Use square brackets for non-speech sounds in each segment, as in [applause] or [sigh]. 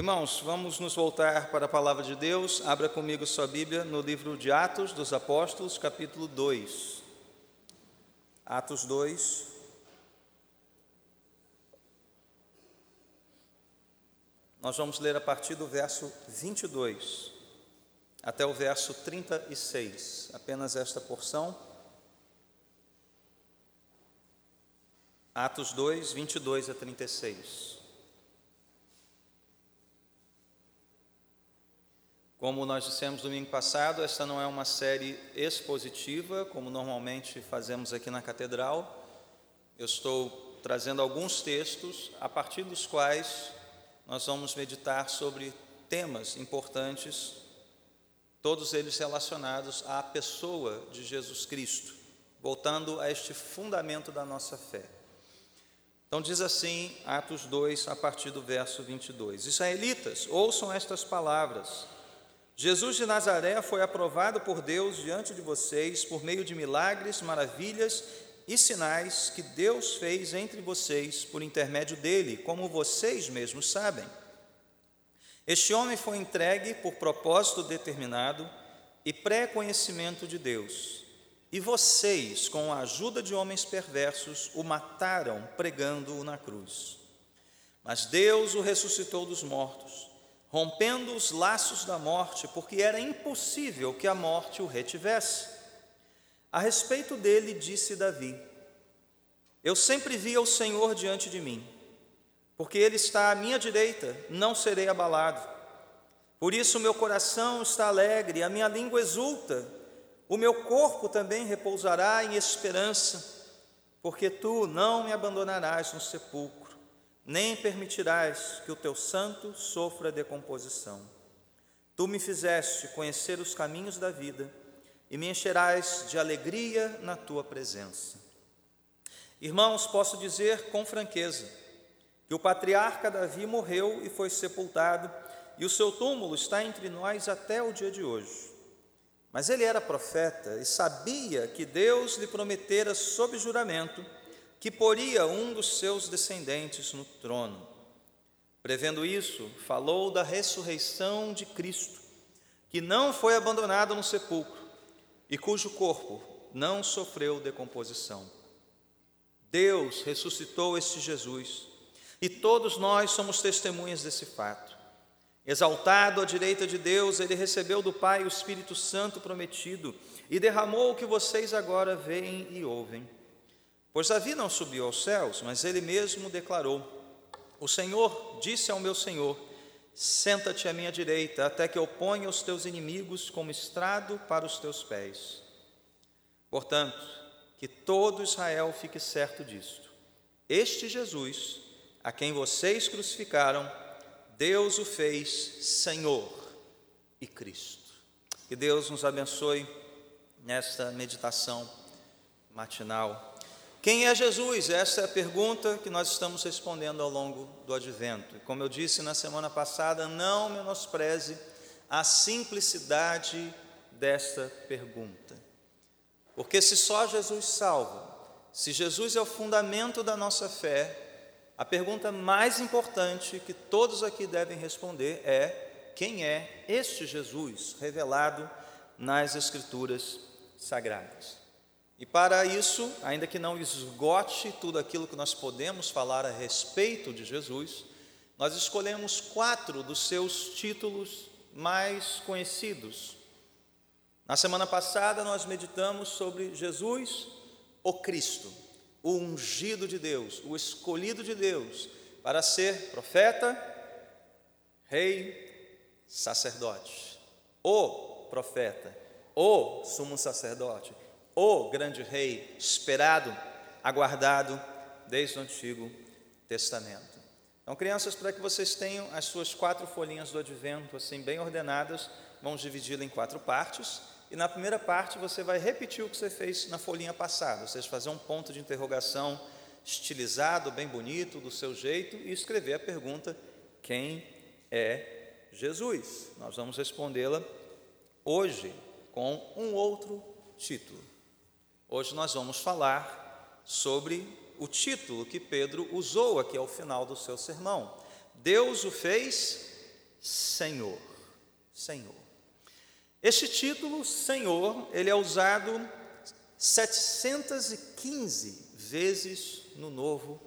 Irmãos, vamos nos voltar para a palavra de Deus. Abra comigo sua Bíblia no livro de Atos dos Apóstolos, capítulo 2. Atos 2. Nós vamos ler a partir do verso 22 até o verso 36, apenas esta porção. Atos 2, 22 a 36. Como nós dissemos domingo passado, esta não é uma série expositiva, como normalmente fazemos aqui na catedral. Eu estou trazendo alguns textos a partir dos quais nós vamos meditar sobre temas importantes, todos eles relacionados à pessoa de Jesus Cristo, voltando a este fundamento da nossa fé. Então diz assim, Atos 2, a partir do verso 22: Israelitas, ouçam estas palavras. Jesus de Nazaré foi aprovado por Deus diante de vocês por meio de milagres, maravilhas e sinais que Deus fez entre vocês por intermédio dele, como vocês mesmos sabem. Este homem foi entregue por propósito determinado e pré-conhecimento de Deus. E vocês, com a ajuda de homens perversos, o mataram pregando-o na cruz. Mas Deus o ressuscitou dos mortos rompendo os laços da morte, porque era impossível que a morte o retivesse. A respeito dele, disse Davi: Eu sempre vi o Senhor diante de mim, porque ele está à minha direita, não serei abalado. Por isso meu coração está alegre, a minha língua exulta, o meu corpo também repousará em esperança, porque tu não me abandonarás no sepulcro nem permitirás que o teu santo sofra decomposição. Tu me fizeste conhecer os caminhos da vida e me encherás de alegria na tua presença. Irmãos, posso dizer com franqueza que o patriarca Davi morreu e foi sepultado, e o seu túmulo está entre nós até o dia de hoje. Mas ele era profeta e sabia que Deus lhe prometera sob juramento que poria um dos seus descendentes no trono. Prevendo isso, falou da ressurreição de Cristo, que não foi abandonado no sepulcro e cujo corpo não sofreu decomposição. Deus ressuscitou este Jesus e todos nós somos testemunhas desse fato. Exaltado à direita de Deus, ele recebeu do Pai o Espírito Santo prometido e derramou o que vocês agora veem e ouvem. Pois Davi não subiu aos céus, mas ele mesmo declarou: O Senhor disse ao meu Senhor: Senta-te à minha direita, até que eu ponha os teus inimigos como estrado para os teus pés. Portanto, que todo Israel fique certo disto: Este Jesus, a quem vocês crucificaram, Deus o fez Senhor e Cristo. Que Deus nos abençoe nesta meditação matinal. Quem é Jesus? Essa é a pergunta que nós estamos respondendo ao longo do advento. E como eu disse na semana passada, não menospreze a simplicidade desta pergunta. Porque se só Jesus salva, se Jesus é o fundamento da nossa fé, a pergunta mais importante que todos aqui devem responder é: quem é este Jesus revelado nas Escrituras Sagradas? E para isso, ainda que não esgote tudo aquilo que nós podemos falar a respeito de Jesus, nós escolhemos quatro dos seus títulos mais conhecidos. Na semana passada, nós meditamos sobre Jesus, o Cristo, o ungido de Deus, o escolhido de Deus, para ser profeta, rei, sacerdote. O profeta, o sumo sacerdote o grande rei esperado, aguardado desde o Antigo Testamento. Então, crianças, para que vocês tenham as suas quatro folhinhas do advento assim bem ordenadas, vamos dividi-la em quatro partes. E na primeira parte você vai repetir o que você fez na folhinha passada, ou seja, fazer um ponto de interrogação estilizado, bem bonito, do seu jeito, e escrever a pergunta: quem é Jesus? Nós vamos respondê-la hoje com um outro título. Hoje nós vamos falar sobre o título que Pedro usou aqui ao final do seu sermão. Deus o fez Senhor. Senhor. Este título, Senhor, ele é usado 715 vezes no Novo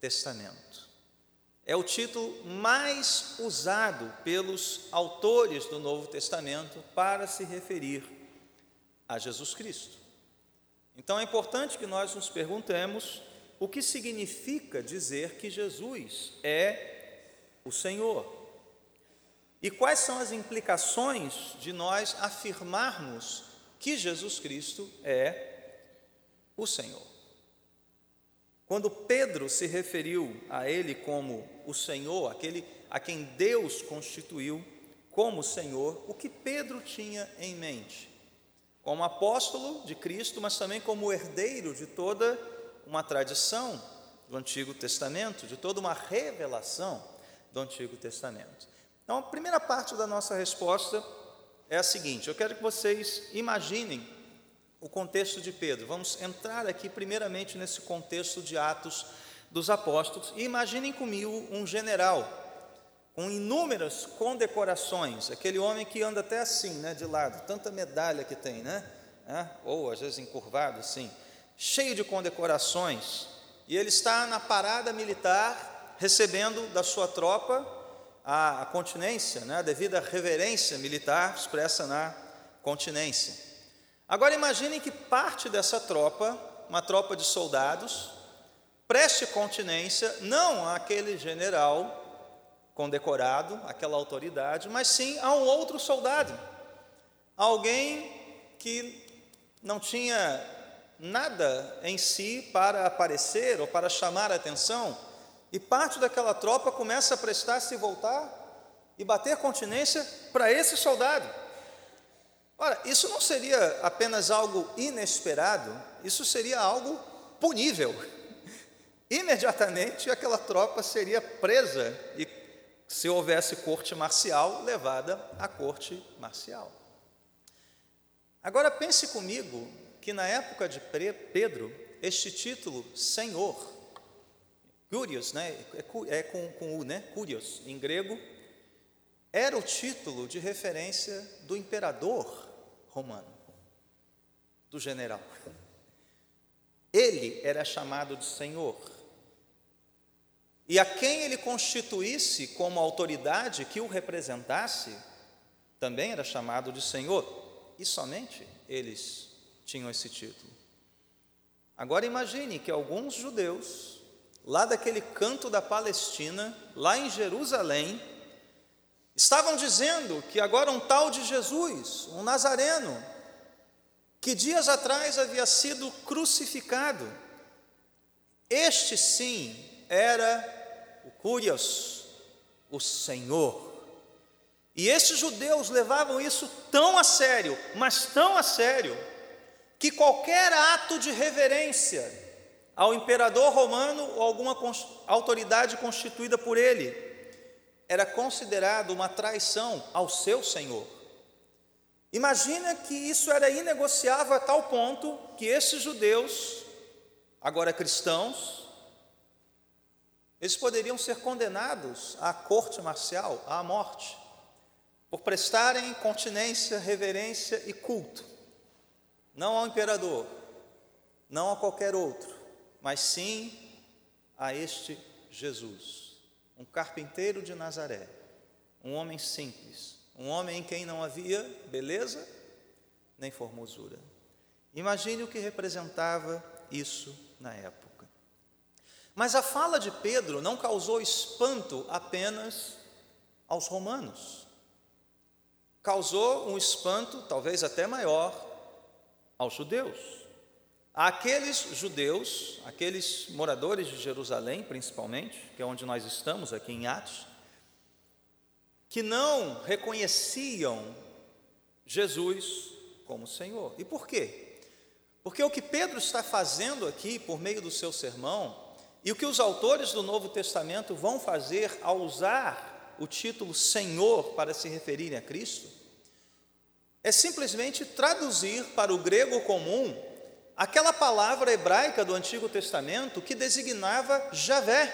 Testamento. É o título mais usado pelos autores do Novo Testamento para se referir a Jesus Cristo. Então é importante que nós nos perguntemos o que significa dizer que Jesus é o Senhor. E quais são as implicações de nós afirmarmos que Jesus Cristo é o Senhor? Quando Pedro se referiu a ele como o Senhor, aquele a quem Deus constituiu como Senhor, o que Pedro tinha em mente? Como apóstolo de Cristo, mas também como herdeiro de toda uma tradição do Antigo Testamento, de toda uma revelação do Antigo Testamento. Então, a primeira parte da nossa resposta é a seguinte: eu quero que vocês imaginem o contexto de Pedro. Vamos entrar aqui, primeiramente, nesse contexto de Atos dos Apóstolos, e imaginem comigo um general com inúmeras condecorações, aquele homem que anda até assim, né, de lado, tanta medalha que tem, né? É, ou às vezes encurvado assim cheio de condecorações, e ele está na parada militar, recebendo da sua tropa a, a continência, né, a devida reverência militar expressa na continência. Agora imaginem que parte dessa tropa, uma tropa de soldados, preste continência não àquele general condecorado, aquela autoridade, mas sim a um outro soldado, alguém que não tinha nada em si para aparecer ou para chamar a atenção, e parte daquela tropa começa a prestar-se e voltar e bater continência para esse soldado. Ora, isso não seria apenas algo inesperado, isso seria algo punível. [laughs] Imediatamente aquela tropa seria presa e, se houvesse corte marcial, levada à corte marcial. Agora pense comigo que na época de Pedro, este título, Senhor, Curios, né, é, é com, com U, né, Curios, em grego, era o título de referência do imperador romano, do general. Ele era chamado de Senhor. E a quem ele constituísse como autoridade que o representasse, também era chamado de Senhor. E somente eles tinham esse título. Agora imagine que alguns judeus, lá daquele canto da Palestina, lá em Jerusalém, estavam dizendo que agora um tal de Jesus, um nazareno, que dias atrás havia sido crucificado, este sim era o Curios, o Senhor. E esses judeus levavam isso tão a sério, mas tão a sério, que qualquer ato de reverência ao imperador romano ou alguma autoridade constituída por ele era considerado uma traição ao seu senhor. Imagina que isso era inegociável a tal ponto que esses judeus, agora cristãos, eles poderiam ser condenados à corte marcial, à morte, por prestarem continência, reverência e culto não ao imperador, não a qualquer outro, mas sim a este Jesus, um carpinteiro de Nazaré, um homem simples, um homem em quem não havia beleza nem formosura. Imagine o que representava isso na época. Mas a fala de Pedro não causou espanto apenas aos romanos. Causou um espanto, talvez até maior, aos judeus. Aqueles judeus, aqueles moradores de Jerusalém, principalmente, que é onde nós estamos aqui em Atos, que não reconheciam Jesus como Senhor. E por quê? Porque o que Pedro está fazendo aqui por meio do seu sermão, e o que os autores do Novo Testamento vão fazer ao usar o título Senhor para se referirem a Cristo, é simplesmente traduzir para o grego comum aquela palavra hebraica do Antigo Testamento que designava Javé,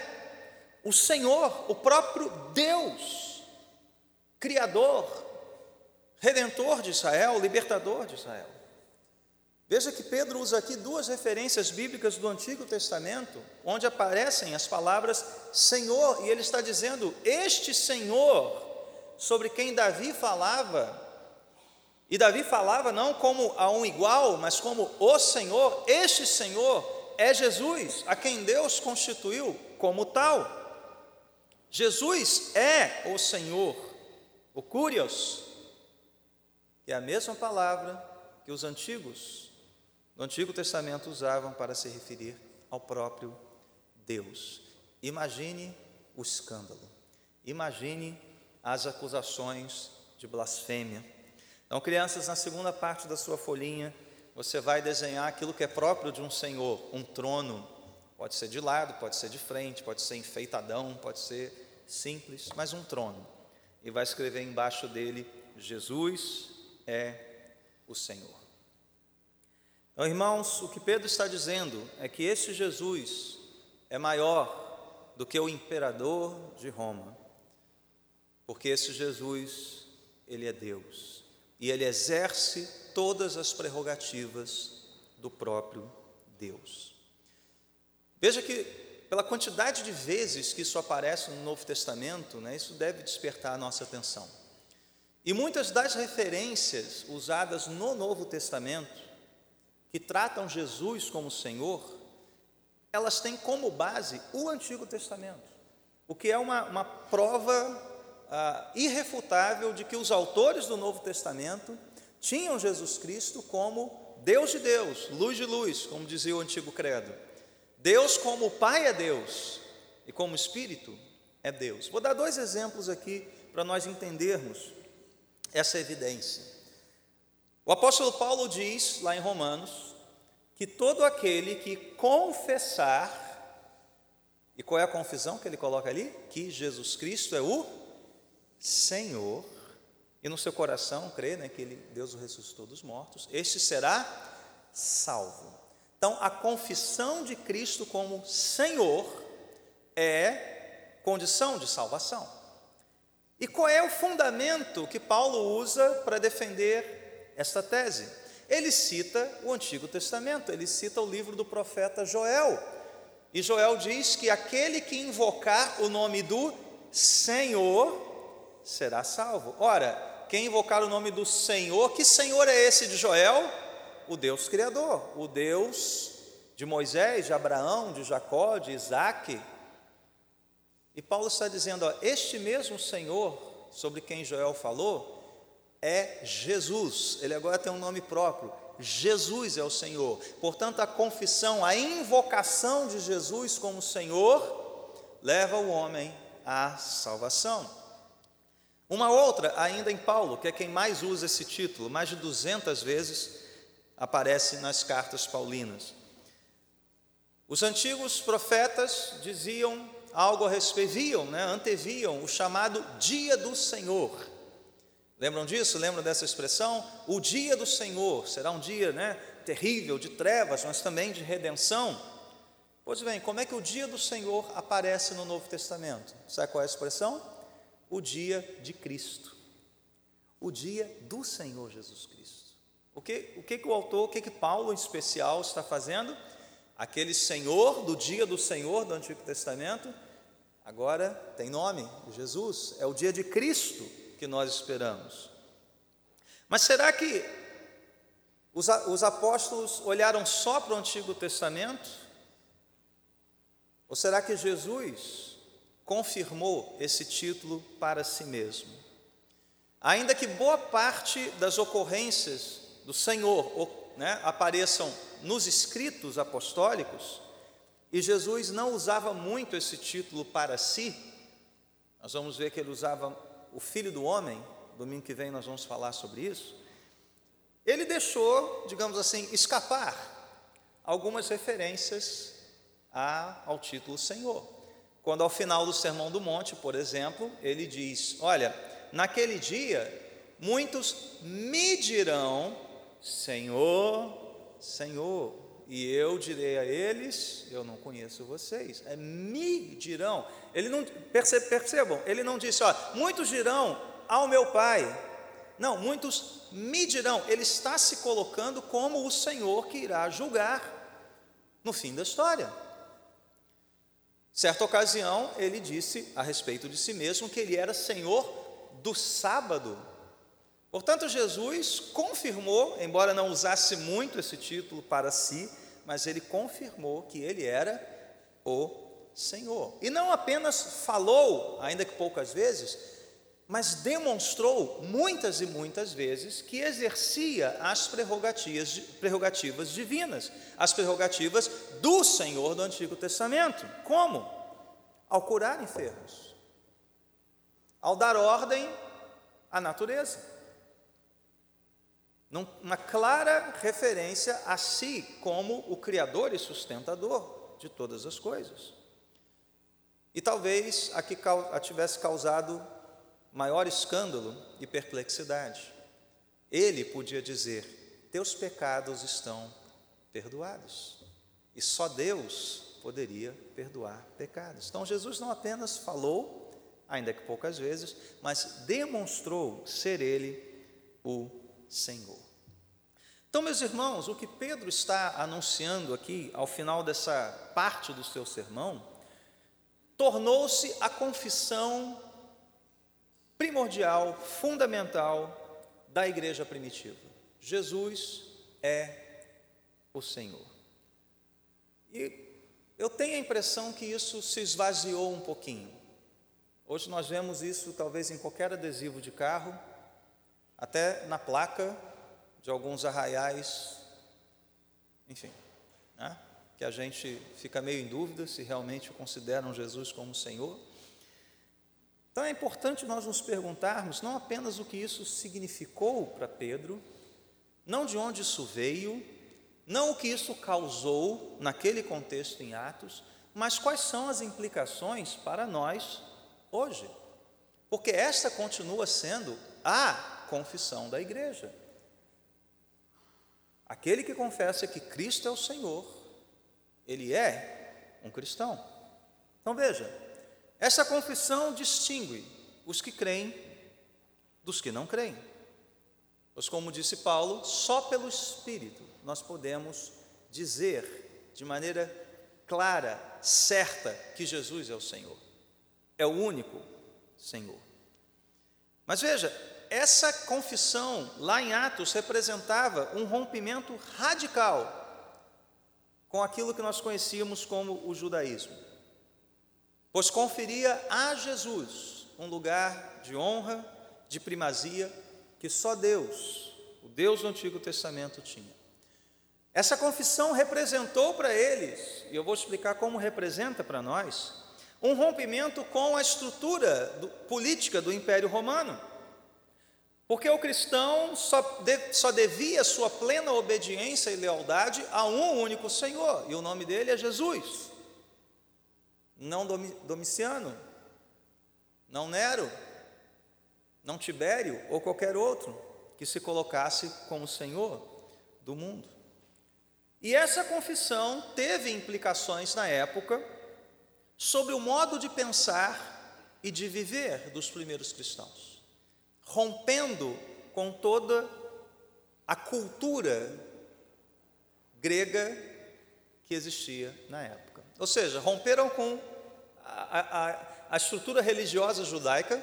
o Senhor, o próprio Deus. Criador, Redentor de Israel, Libertador de Israel. Veja que Pedro usa aqui duas referências bíblicas do Antigo Testamento, onde aparecem as palavras Senhor, e ele está dizendo: Este Senhor, sobre quem Davi falava, e Davi falava não como a um igual, mas como o Senhor, este Senhor é Jesus, a quem Deus constituiu como tal. Jesus é o Senhor, o Curios, que é a mesma palavra que os antigos no Antigo Testamento usavam para se referir ao próprio Deus. Imagine o escândalo, imagine as acusações de blasfêmia. Então, crianças, na segunda parte da sua folhinha, você vai desenhar aquilo que é próprio de um senhor, um trono. Pode ser de lado, pode ser de frente, pode ser enfeitadão, pode ser simples, mas um trono. E vai escrever embaixo dele: Jesus é o Senhor. Então, irmãos, o que Pedro está dizendo é que este Jesus é maior do que o imperador de Roma, porque esse Jesus, ele é Deus e ele exerce todas as prerrogativas do próprio Deus. Veja que, pela quantidade de vezes que isso aparece no Novo Testamento, né, isso deve despertar a nossa atenção. E muitas das referências usadas no Novo Testamento, que tratam Jesus como Senhor, elas têm como base o Antigo Testamento, o que é uma, uma prova ah, irrefutável de que os autores do Novo Testamento tinham Jesus Cristo como Deus de Deus, luz de luz, como dizia o antigo credo. Deus como Pai é Deus e como Espírito é Deus. Vou dar dois exemplos aqui para nós entendermos essa evidência. O apóstolo Paulo diz lá em Romanos que todo aquele que confessar, e qual é a confissão que ele coloca ali? Que Jesus Cristo é o Senhor, e no seu coração crê né, que ele, Deus o ressuscitou dos mortos, este será salvo. Então, a confissão de Cristo como Senhor é condição de salvação. E qual é o fundamento que Paulo usa para defender esta tese? Ele cita o Antigo Testamento, ele cita o livro do profeta Joel. E Joel diz que aquele que invocar o nome do Senhor será salvo. Ora, quem invocar o nome do Senhor, que Senhor é esse de Joel? O Deus Criador, o Deus de Moisés, de Abraão, de Jacó, de Isaac. E Paulo está dizendo: ó, este mesmo Senhor, sobre quem Joel falou, é Jesus. Ele agora tem um nome próprio. Jesus é o Senhor. Portanto, a confissão, a invocação de Jesus como Senhor, leva o homem à salvação. Uma outra, ainda em Paulo, que é quem mais usa esse título, mais de 200 vezes aparece nas cartas paulinas. Os antigos profetas diziam algo a respeito, né, anteviam o chamado dia do Senhor. Lembram disso? Lembram dessa expressão? O dia do Senhor será um dia né, terrível, de trevas, mas também de redenção. Pois bem, como é que o dia do Senhor aparece no Novo Testamento? Sabe qual é a expressão? o dia de Cristo, o dia do Senhor Jesus Cristo. O que o, que, que o autor, o que, que Paulo em especial está fazendo? Aquele Senhor do dia do Senhor do Antigo Testamento, agora tem nome, Jesus, é o dia de Cristo que nós esperamos. Mas será que os, os apóstolos olharam só para o Antigo Testamento? Ou será que Jesus confirmou esse título para si mesmo. Ainda que boa parte das ocorrências do Senhor né, apareçam nos escritos apostólicos, e Jesus não usava muito esse título para si, nós vamos ver que ele usava o Filho do Homem, domingo que vem nós vamos falar sobre isso. Ele deixou, digamos assim, escapar algumas referências ao título Senhor. Quando ao final do Sermão do Monte, por exemplo, ele diz: Olha, naquele dia muitos me dirão, Senhor, Senhor, e eu direi a eles: Eu não conheço vocês. É me dirão. Ele não percebam, ele não disse: Ó, muitos dirão ao meu Pai. Não, muitos me dirão, ele está se colocando como o Senhor que irá julgar no fim da história. Certa ocasião, ele disse a respeito de si mesmo que ele era Senhor do sábado. Portanto, Jesus confirmou, embora não usasse muito esse título para si, mas ele confirmou que ele era o Senhor. E não apenas falou, ainda que poucas vezes, mas demonstrou muitas e muitas vezes que exercia as prerrogativas, prerrogativas divinas, as prerrogativas do Senhor do Antigo Testamento. Como? Ao curar enfermos, ao dar ordem à natureza. Uma clara referência a si como o Criador e sustentador de todas as coisas. E talvez aqui tivesse causado maior escândalo e perplexidade. Ele podia dizer: Teus pecados estão perdoados. E só Deus poderia perdoar pecados. Então Jesus não apenas falou, ainda que poucas vezes, mas demonstrou ser Ele o Senhor. Então, meus irmãos, o que Pedro está anunciando aqui, ao final dessa parte do seu sermão, tornou-se a confissão primordial, fundamental da igreja primitiva. Jesus é o Senhor. E eu tenho a impressão que isso se esvaziou um pouquinho. Hoje nós vemos isso talvez em qualquer adesivo de carro, até na placa de alguns arraiais, enfim, né? que a gente fica meio em dúvida se realmente consideram Jesus como Senhor. Então é importante nós nos perguntarmos não apenas o que isso significou para Pedro, não de onde isso veio, não o que isso causou naquele contexto em Atos, mas quais são as implicações para nós hoje. Porque esta continua sendo a confissão da igreja. Aquele que confessa que Cristo é o Senhor, ele é um cristão. Então veja, essa confissão distingue os que creem dos que não creem. Pois, como disse Paulo, só pelo Espírito nós podemos dizer de maneira clara, certa, que Jesus é o Senhor, é o único Senhor. Mas veja, essa confissão lá em Atos representava um rompimento radical com aquilo que nós conhecíamos como o judaísmo pois conferia a Jesus um lugar de honra, de primazia, que só Deus, o Deus do Antigo Testamento, tinha. Essa confissão representou para eles, e eu vou explicar como representa para nós, um rompimento com a estrutura do, política do Império Romano. Porque o cristão só, de, só devia sua plena obediência e lealdade a um único Senhor, e o nome dele é Jesus não Domiciano, não Nero, não Tibério ou qualquer outro que se colocasse como Senhor do mundo. E essa confissão teve implicações na época sobre o modo de pensar e de viver dos primeiros cristãos, rompendo com toda a cultura grega que existia na época. Ou seja, romperam com a, a, a estrutura religiosa judaica,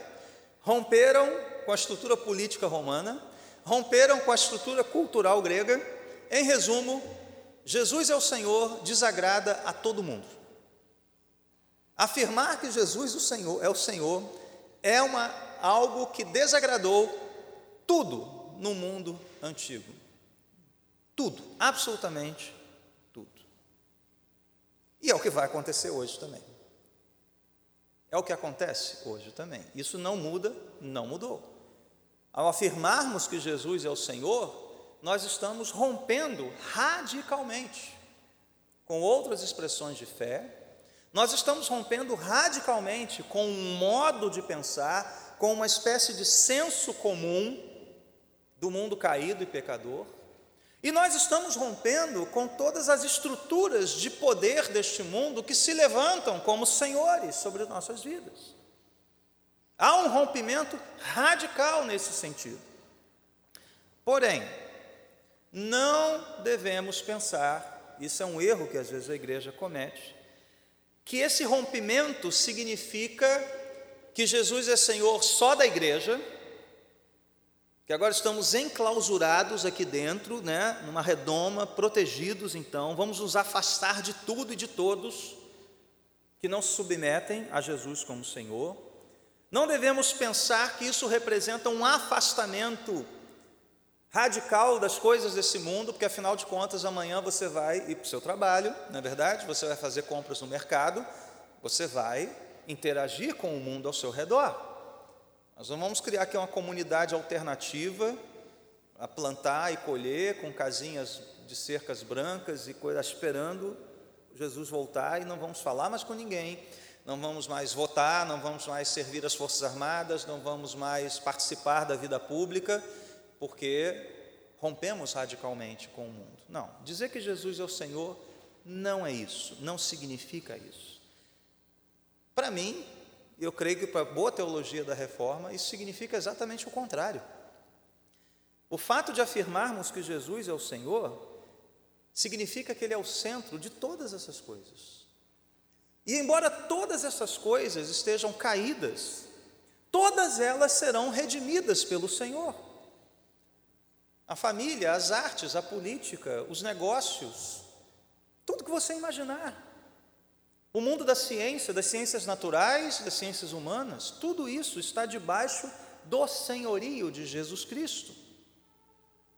romperam com a estrutura política romana, romperam com a estrutura cultural grega. Em resumo, Jesus é o Senhor desagrada a todo mundo. Afirmar que Jesus o Senhor é o Senhor é uma, algo que desagradou tudo no mundo antigo. Tudo, absolutamente tudo. E é o que vai acontecer hoje também. É o que acontece hoje também. Isso não muda, não mudou. Ao afirmarmos que Jesus é o Senhor, nós estamos rompendo radicalmente com outras expressões de fé, nós estamos rompendo radicalmente com um modo de pensar, com uma espécie de senso comum do mundo caído e pecador, e nós estamos rompendo com todas as estruturas de poder deste mundo que se levantam como senhores sobre nossas vidas. Há um rompimento radical nesse sentido. Porém, não devemos pensar, isso é um erro que às vezes a igreja comete, que esse rompimento significa que Jesus é Senhor só da igreja, que agora estamos enclausurados aqui dentro, né, numa redoma, protegidos então, vamos nos afastar de tudo e de todos que não se submetem a Jesus como Senhor. Não devemos pensar que isso representa um afastamento radical das coisas desse mundo, porque afinal de contas amanhã você vai ir para o seu trabalho, não é verdade? Você vai fazer compras no mercado, você vai interagir com o mundo ao seu redor. Nós não vamos criar aqui uma comunidade alternativa a plantar e colher com casinhas de cercas brancas e coisas esperando Jesus voltar e não vamos falar mais com ninguém, não vamos mais votar, não vamos mais servir as Forças Armadas, não vamos mais participar da vida pública porque rompemos radicalmente com o mundo. Não, dizer que Jesus é o Senhor não é isso, não significa isso. Para mim, eu creio que para a boa teologia da reforma, isso significa exatamente o contrário. O fato de afirmarmos que Jesus é o Senhor significa que Ele é o centro de todas essas coisas. E embora todas essas coisas estejam caídas, todas elas serão redimidas pelo Senhor a família, as artes, a política, os negócios, tudo que você imaginar. O mundo da ciência, das ciências naturais, das ciências humanas, tudo isso está debaixo do senhorio de Jesus Cristo.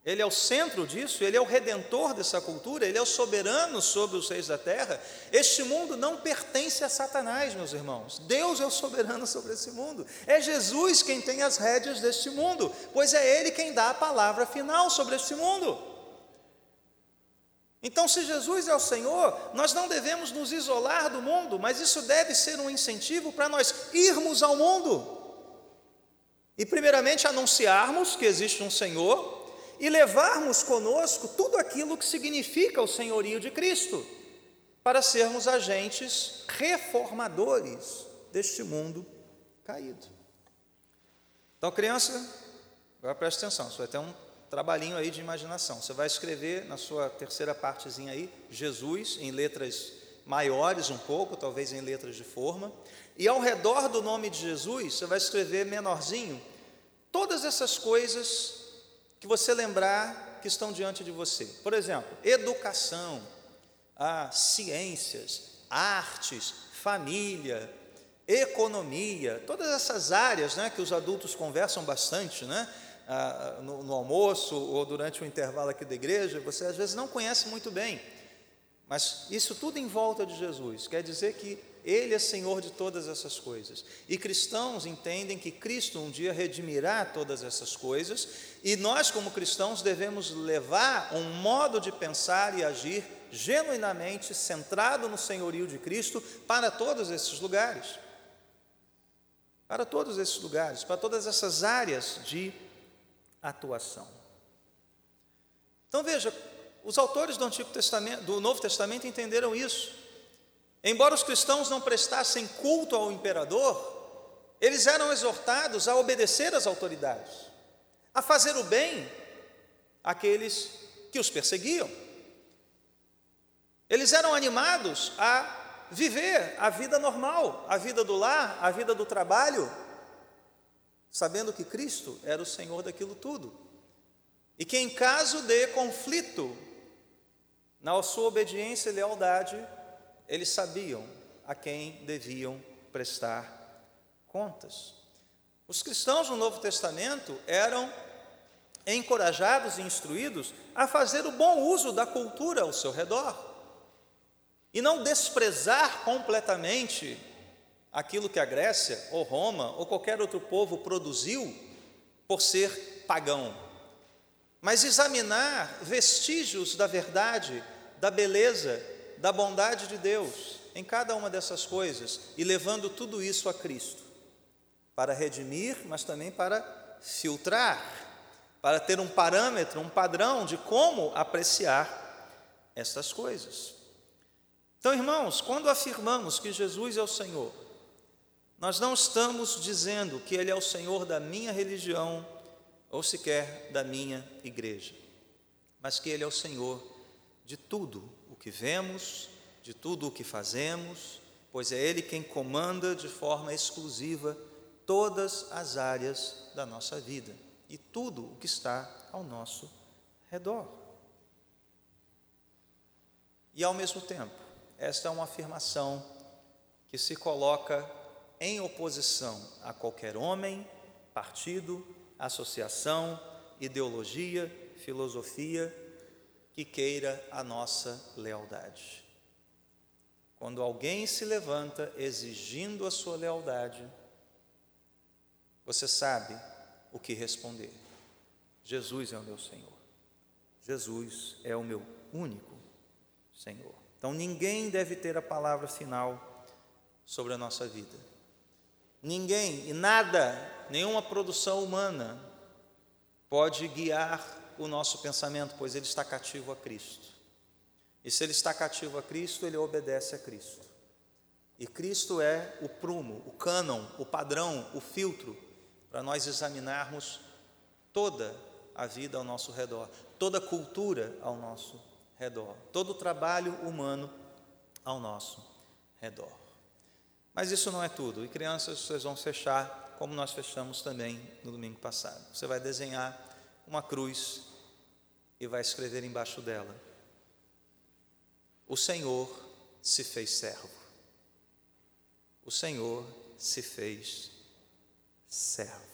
Ele é o centro disso, ele é o redentor dessa cultura, ele é o soberano sobre os reis da terra. Este mundo não pertence a Satanás, meus irmãos. Deus é o soberano sobre esse mundo. É Jesus quem tem as rédeas deste mundo, pois é ele quem dá a palavra final sobre este mundo. Então, se Jesus é o Senhor, nós não devemos nos isolar do mundo, mas isso deve ser um incentivo para nós irmos ao mundo. E, primeiramente, anunciarmos que existe um Senhor, e levarmos conosco tudo aquilo que significa o senhorio de Cristo, para sermos agentes reformadores deste mundo caído. Então, criança, agora preste atenção, você vai ter um trabalhinho aí de imaginação. Você vai escrever na sua terceira partezinha aí, Jesus, em letras maiores um pouco, talvez em letras de forma, e ao redor do nome de Jesus, você vai escrever menorzinho, todas essas coisas que você lembrar que estão diante de você. Por exemplo, educação, ah, ciências, artes, família, economia, todas essas áreas né, que os adultos conversam bastante né, ah, no, no almoço ou durante o intervalo aqui da igreja, você às vezes não conhece muito bem. Mas isso tudo em volta de Jesus quer dizer que Ele é Senhor de todas essas coisas. E cristãos entendem que Cristo um dia redimirá todas essas coisas, e nós, como cristãos, devemos levar um modo de pensar e agir genuinamente centrado no senhorio de Cristo para todos esses lugares. Para todos esses lugares, para todas essas áreas de atuação. Então veja, os autores do Antigo Testamento, do Novo Testamento entenderam isso. Embora os cristãos não prestassem culto ao imperador, eles eram exortados a obedecer às autoridades, a fazer o bem àqueles que os perseguiam. Eles eram animados a viver a vida normal, a vida do lar, a vida do trabalho, sabendo que Cristo era o Senhor daquilo tudo. E que em caso de conflito na sua obediência e lealdade, eles sabiam a quem deviam prestar contas. Os cristãos no Novo Testamento eram encorajados e instruídos a fazer o bom uso da cultura ao seu redor e não desprezar completamente aquilo que a Grécia ou Roma ou qualquer outro povo produziu por ser pagão mas examinar vestígios da verdade, da beleza, da bondade de Deus em cada uma dessas coisas e levando tudo isso a Cristo, para redimir, mas também para filtrar, para ter um parâmetro, um padrão de como apreciar estas coisas. Então, irmãos, quando afirmamos que Jesus é o Senhor, Nós não estamos dizendo que Ele é o Senhor da minha religião ou sequer da minha igreja, mas que Ele é o Senhor de tudo o que vemos, de tudo o que fazemos, pois é Ele quem comanda de forma exclusiva todas as áreas da nossa vida e tudo o que está ao nosso redor. E ao mesmo tempo, esta é uma afirmação que se coloca em oposição a qualquer homem, partido, associação, ideologia, filosofia que queira a nossa lealdade. Quando alguém se levanta exigindo a sua lealdade, você sabe o que responder. Jesus é o meu Senhor. Jesus é o meu único Senhor. Então ninguém deve ter a palavra final sobre a nossa vida. Ninguém e nada, nenhuma produção humana pode guiar o nosso pensamento, pois ele está cativo a Cristo. E se ele está cativo a Cristo, ele obedece a Cristo. E Cristo é o prumo, o cânon, o padrão, o filtro para nós examinarmos toda a vida ao nosso redor, toda a cultura ao nosso redor, todo o trabalho humano ao nosso redor. Mas isso não é tudo. E crianças, vocês vão fechar como nós fechamos também no domingo passado. Você vai desenhar uma cruz e vai escrever embaixo dela: O Senhor se fez servo. O Senhor se fez servo.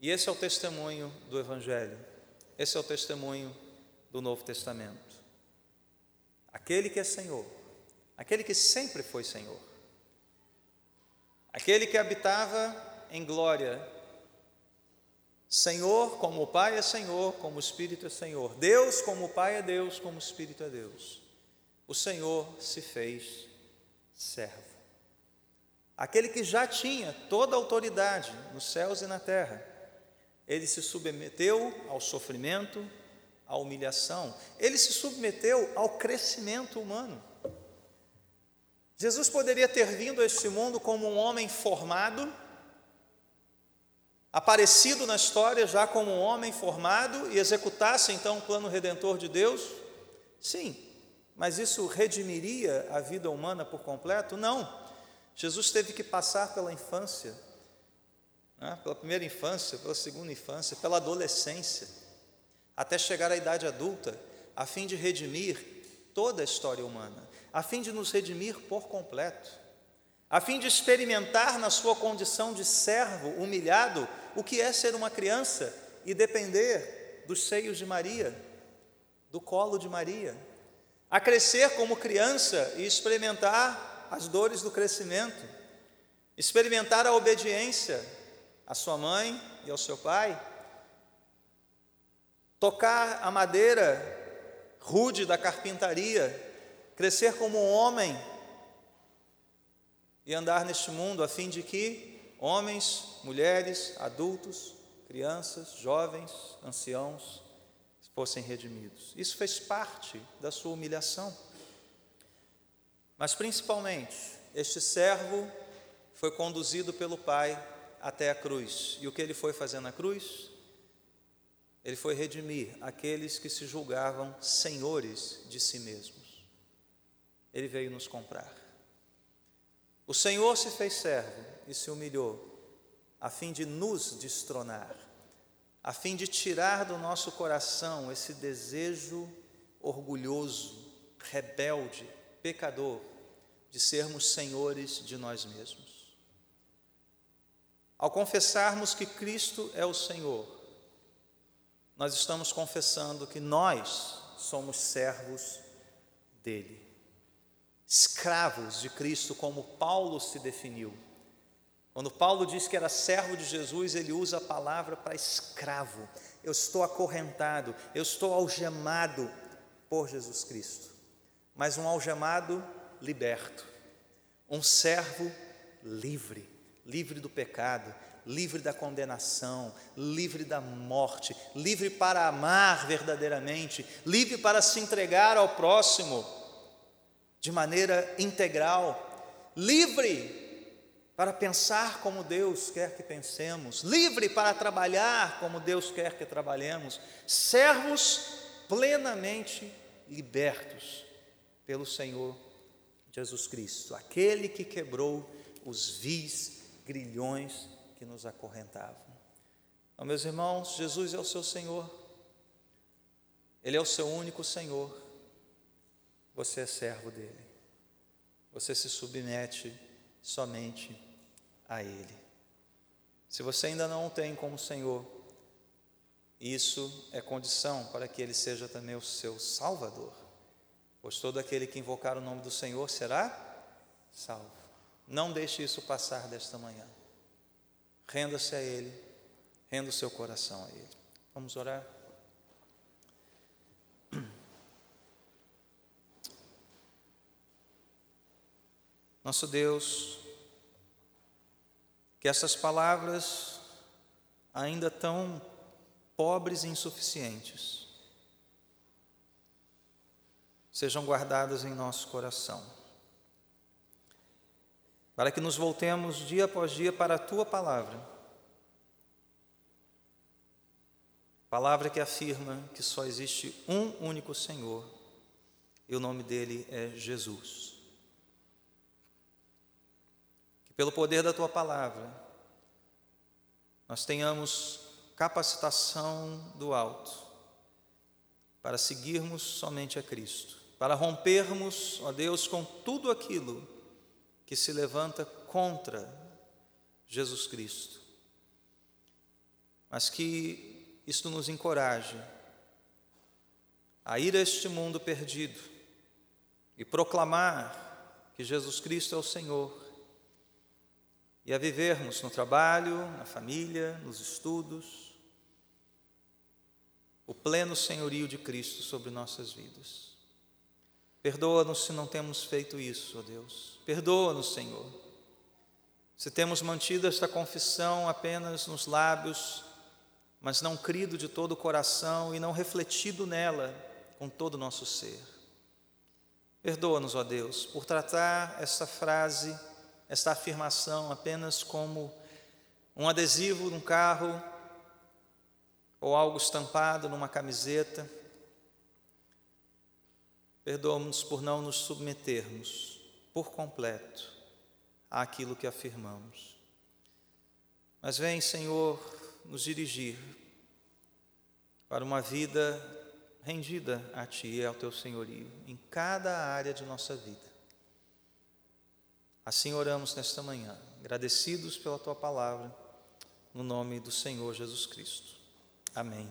E esse é o testemunho do Evangelho, esse é o testemunho do Novo Testamento. Aquele que é Senhor, aquele que sempre foi Senhor, aquele que habitava em glória Senhor, como o Pai é Senhor, como o Espírito é Senhor. Deus, como o Pai é Deus, como o Espírito é Deus. O Senhor se fez servo. Aquele que já tinha toda a autoridade nos céus e na terra, ele se submeteu ao sofrimento, à humilhação, ele se submeteu ao crescimento humano. Jesus poderia ter vindo a este mundo como um homem formado, aparecido na história já como um homem formado e executasse então o plano redentor de Deus? Sim, mas isso redimiria a vida humana por completo? Não. Jesus teve que passar pela infância, né? pela primeira infância, pela segunda infância, pela adolescência, até chegar à idade adulta, a fim de redimir toda a história humana, a fim de nos redimir por completo a fim de experimentar na sua condição de servo humilhado o que é ser uma criança e depender dos seios de Maria, do colo de Maria, a crescer como criança e experimentar as dores do crescimento, experimentar a obediência à sua mãe e ao seu pai, tocar a madeira rude da carpintaria, crescer como um homem e andar neste mundo a fim de que homens, mulheres, adultos, crianças, jovens, anciãos fossem redimidos. Isso fez parte da sua humilhação. Mas principalmente, este servo foi conduzido pelo Pai até a cruz. E o que ele foi fazer na cruz? Ele foi redimir aqueles que se julgavam senhores de si mesmos. Ele veio nos comprar. O Senhor se fez servo e se humilhou, a fim de nos destronar, a fim de tirar do nosso coração esse desejo orgulhoso, rebelde, pecador, de sermos senhores de nós mesmos. Ao confessarmos que Cristo é o Senhor, nós estamos confessando que nós somos servos dele escravos de Cristo, como Paulo se definiu. Quando Paulo diz que era servo de Jesus, ele usa a palavra para escravo. Eu estou acorrentado, eu estou algemado por Jesus Cristo. Mas um algemado liberto, um servo livre, livre do pecado, livre da condenação, livre da morte, livre para amar verdadeiramente, livre para se entregar ao próximo de maneira integral, livre para pensar como Deus quer que pensemos, livre para trabalhar como Deus quer que trabalhemos, servos plenamente libertos pelo Senhor Jesus Cristo, aquele que quebrou os vis grilhões que nos acorrentavam. Então, meus irmãos, Jesus é o seu Senhor, Ele é o seu único Senhor, você é servo dele, você se submete somente a Ele. Se você ainda não o tem como Senhor, isso é condição para que Ele seja também o seu Salvador, pois todo aquele que invocar o nome do Senhor será salvo. Não deixe isso passar desta manhã. Renda-se a Ele, renda o seu coração a Ele. Vamos orar? Nosso Deus, que essas palavras, ainda tão pobres e insuficientes, sejam guardadas em nosso coração, para que nos voltemos dia após dia para a tua palavra, palavra que afirma que só existe um único Senhor e o nome dele é Jesus pelo poder da tua palavra, nós tenhamos capacitação do alto para seguirmos somente a Cristo, para rompermos, ó Deus, com tudo aquilo que se levanta contra Jesus Cristo. Mas que isto nos encoraje a ir a este mundo perdido e proclamar que Jesus Cristo é o Senhor e a vivermos no trabalho, na família, nos estudos, o pleno senhorio de Cristo sobre nossas vidas. Perdoa-nos se não temos feito isso, ó Deus. Perdoa-nos, Senhor. Se temos mantido esta confissão apenas nos lábios, mas não crido de todo o coração e não refletido nela com todo o nosso ser. Perdoa-nos, ó Deus, por tratar esta frase esta afirmação apenas como um adesivo num carro ou algo estampado numa camiseta. Perdoa-nos por não nos submetermos por completo àquilo que afirmamos. Mas vem, Senhor, nos dirigir para uma vida rendida a Ti e ao Teu senhorio em cada área de nossa vida. Assim oramos nesta manhã, agradecidos pela tua palavra, no nome do Senhor Jesus Cristo. Amém.